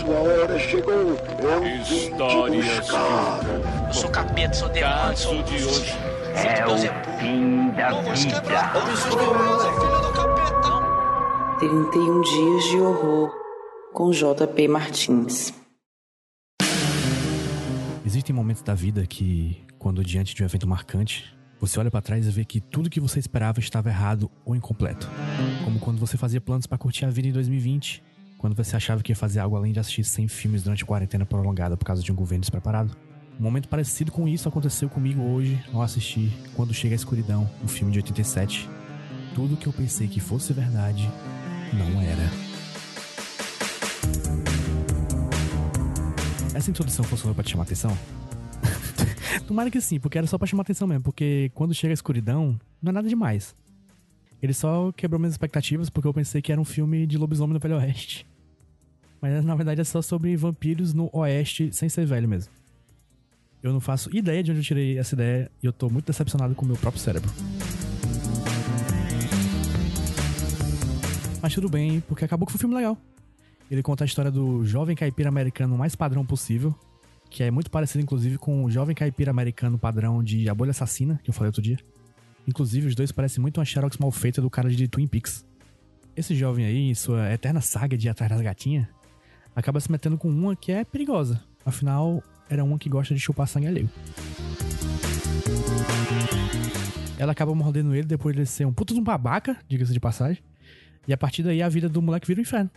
sua hora chegou. Eu vim te buscar. Eu sou capeta, sou demônio, sou de hoje. É o fim da vida. 31 dias de horror com JP Martins. Existem momentos da vida que, quando diante de um evento marcante, você olha para trás e vê que tudo que você esperava estava errado ou incompleto. Como quando você fazia planos para curtir a vida em 2020, quando você achava que ia fazer algo além de assistir 100 filmes durante a quarentena prolongada por causa de um governo despreparado. Um momento parecido com isso aconteceu comigo hoje ao assistir Quando Chega a Escuridão, um filme de 87. Tudo que eu pensei que fosse verdade não era. Essa introdução funcionou pra te chamar atenção? Tomara que sim, porque era só pra chamar atenção mesmo, porque quando chega a escuridão, não é nada demais. Ele só quebrou minhas expectativas porque eu pensei que era um filme de lobisomem no Velho Oeste. Mas na verdade é só sobre vampiros no Oeste sem ser velho mesmo. Eu não faço ideia de onde eu tirei essa ideia e eu tô muito decepcionado com o meu próprio cérebro. Mas tudo bem, porque acabou que foi um filme legal. Ele conta a história do jovem caipira americano mais padrão possível, que é muito parecido, inclusive, com o jovem caipira americano padrão de A Bolha Assassina, que eu falei outro dia. Inclusive, os dois parecem muito uma xerox mal feita do cara de Twin Peaks. Esse jovem aí, em sua eterna saga de ir atrás das gatinhas, acaba se metendo com uma que é perigosa. Afinal, era uma que gosta de chupar sangue alheio. Ela acaba mordendo ele depois de ele ser um puto de um babaca, diga-se de passagem. E a partir daí a vida do moleque vira um inferno.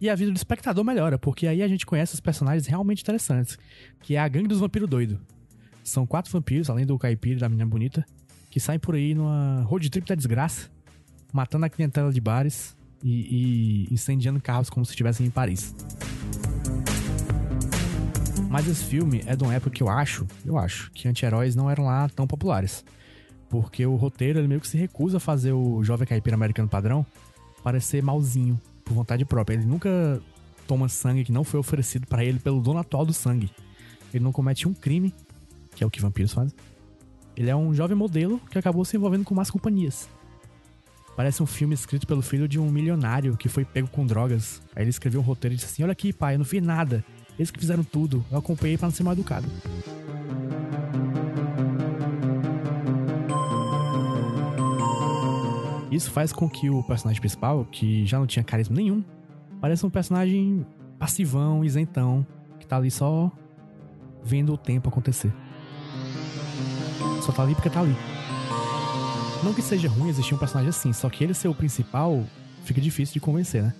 E a vida do espectador melhora, porque aí a gente conhece os personagens realmente interessantes, que é a gangue dos vampiros doidos. São quatro vampiros, além do caipira da menina bonita, que saem por aí numa road trip da desgraça, matando a clientela de bares e, e incendiando carros como se estivessem em Paris. Mas esse filme é de uma época que eu acho, eu acho, que anti-heróis não eram lá tão populares. Porque o roteiro ele meio que se recusa a fazer o jovem caipira americano padrão parecer malzinho, por vontade própria. Ele nunca toma sangue que não foi oferecido para ele pelo dono atual do sangue. Ele não comete um crime, que é o que vampiros fazem. Ele é um jovem modelo que acabou se envolvendo com más companhias. Parece um filme escrito pelo filho de um milionário que foi pego com drogas. Aí ele escreveu um roteiro e disse assim: Olha aqui, pai, eu não fiz nada. Eles que fizeram tudo. Eu acompanhei para não ser mal educado. Isso faz com que o personagem principal, que já não tinha carisma nenhum, pareça um personagem passivão, isentão, que tá ali só vendo o tempo acontecer. Só tá ali porque tá ali. Não que seja ruim existir um personagem assim, só que ele ser o principal fica difícil de convencer, né?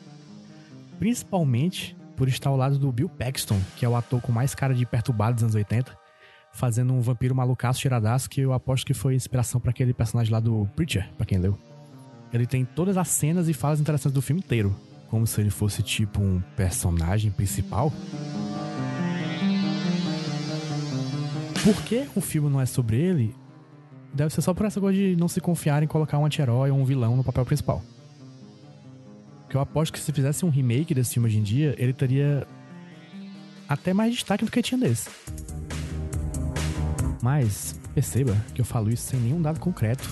Principalmente por estar ao lado do Bill Paxton, que é o ator com mais cara de perturbado dos anos 80, fazendo um vampiro malucaço tiradaço que eu aposto que foi inspiração para aquele personagem lá do Preacher, para quem leu. Ele tem todas as cenas e falas interessantes do filme inteiro, como se ele fosse tipo um personagem principal. Por que o filme não é sobre ele? Deve ser só por essa coisa de não se confiar em colocar um anti-herói ou um vilão no papel principal. Que eu aposto que se fizesse um remake desse filme hoje em dia, ele teria até mais destaque do que tinha desse. Mas perceba que eu falo isso sem nenhum dado concreto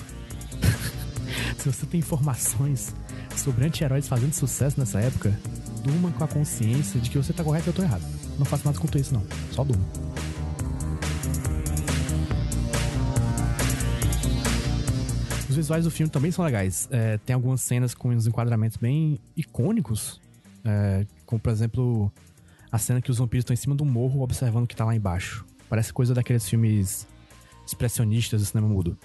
se você tem informações sobre anti-heróis fazendo sucesso nessa época, durma com a consciência de que você tá correto e eu tô errado. Não faço nada contra isso, não. Só durma. Os visuais do filme também são legais. É, tem algumas cenas com uns enquadramentos bem icônicos. É, como, por exemplo, a cena que os vampiros estão em cima do morro observando o que tá lá embaixo. Parece coisa daqueles filmes expressionistas do cinema mudo.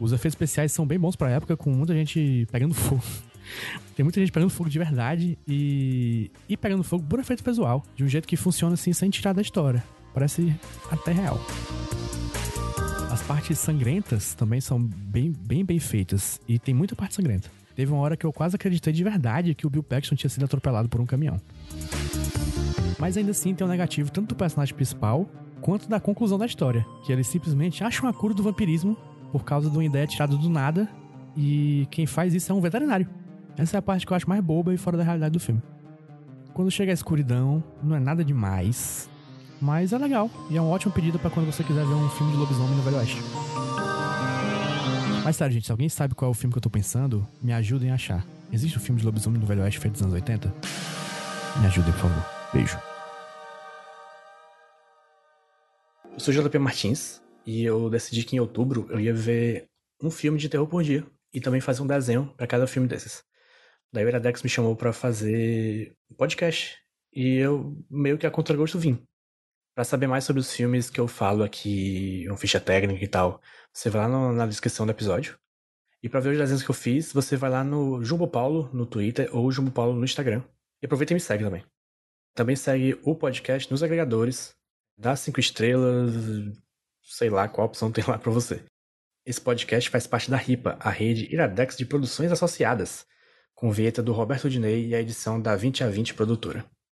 Os efeitos especiais são bem bons pra época, com muita gente pegando fogo. Tem muita gente pegando fogo de verdade e, e pegando fogo por efeito visual, de um jeito que funciona assim sem tirar da história. Parece até real. Partes sangrentas também são bem, bem bem feitas e tem muita parte sangrenta. Teve uma hora que eu quase acreditei de verdade que o Bill Paxton tinha sido atropelado por um caminhão. Mas ainda assim tem um negativo tanto do personagem principal quanto da conclusão da história, que ele simplesmente acha uma cura do vampirismo por causa de uma ideia tirada do nada e quem faz isso é um veterinário. Essa é a parte que eu acho mais boba e fora da realidade do filme. Quando chega a escuridão, não é nada demais, mas é legal e é um ótimo pedido para quando você quiser ver um filme de lobisomem no Velho Oeste. Mas sério, gente, se alguém sabe qual é o filme que eu tô pensando, me ajudem a achar. Existe um filme de lobisomem no Velho Oeste feito nos anos 80? Me ajudem, por favor. Beijo. Eu sou JP Martins e eu decidi que em outubro eu ia ver um filme de terror por dia e também fazer um desenho para cada filme desses. Daí o Iradex me chamou para fazer um podcast e eu meio que a contragosto vim. Para saber mais sobre os filmes que eu falo aqui, uma ficha técnica e tal, você vai lá no, na descrição do episódio. E para ver os desenhos que eu fiz, você vai lá no Jumbo Paulo no Twitter ou Jumbo Paulo no Instagram. E aproveita e me segue também. Também segue o podcast nos agregadores, dá cinco estrelas, sei lá qual opção tem lá para você. Esse podcast faz parte da RIPA, a rede Iradex de Produções Associadas, com vinheta do Roberto Dinei e a edição da 20 a 20 Produtora.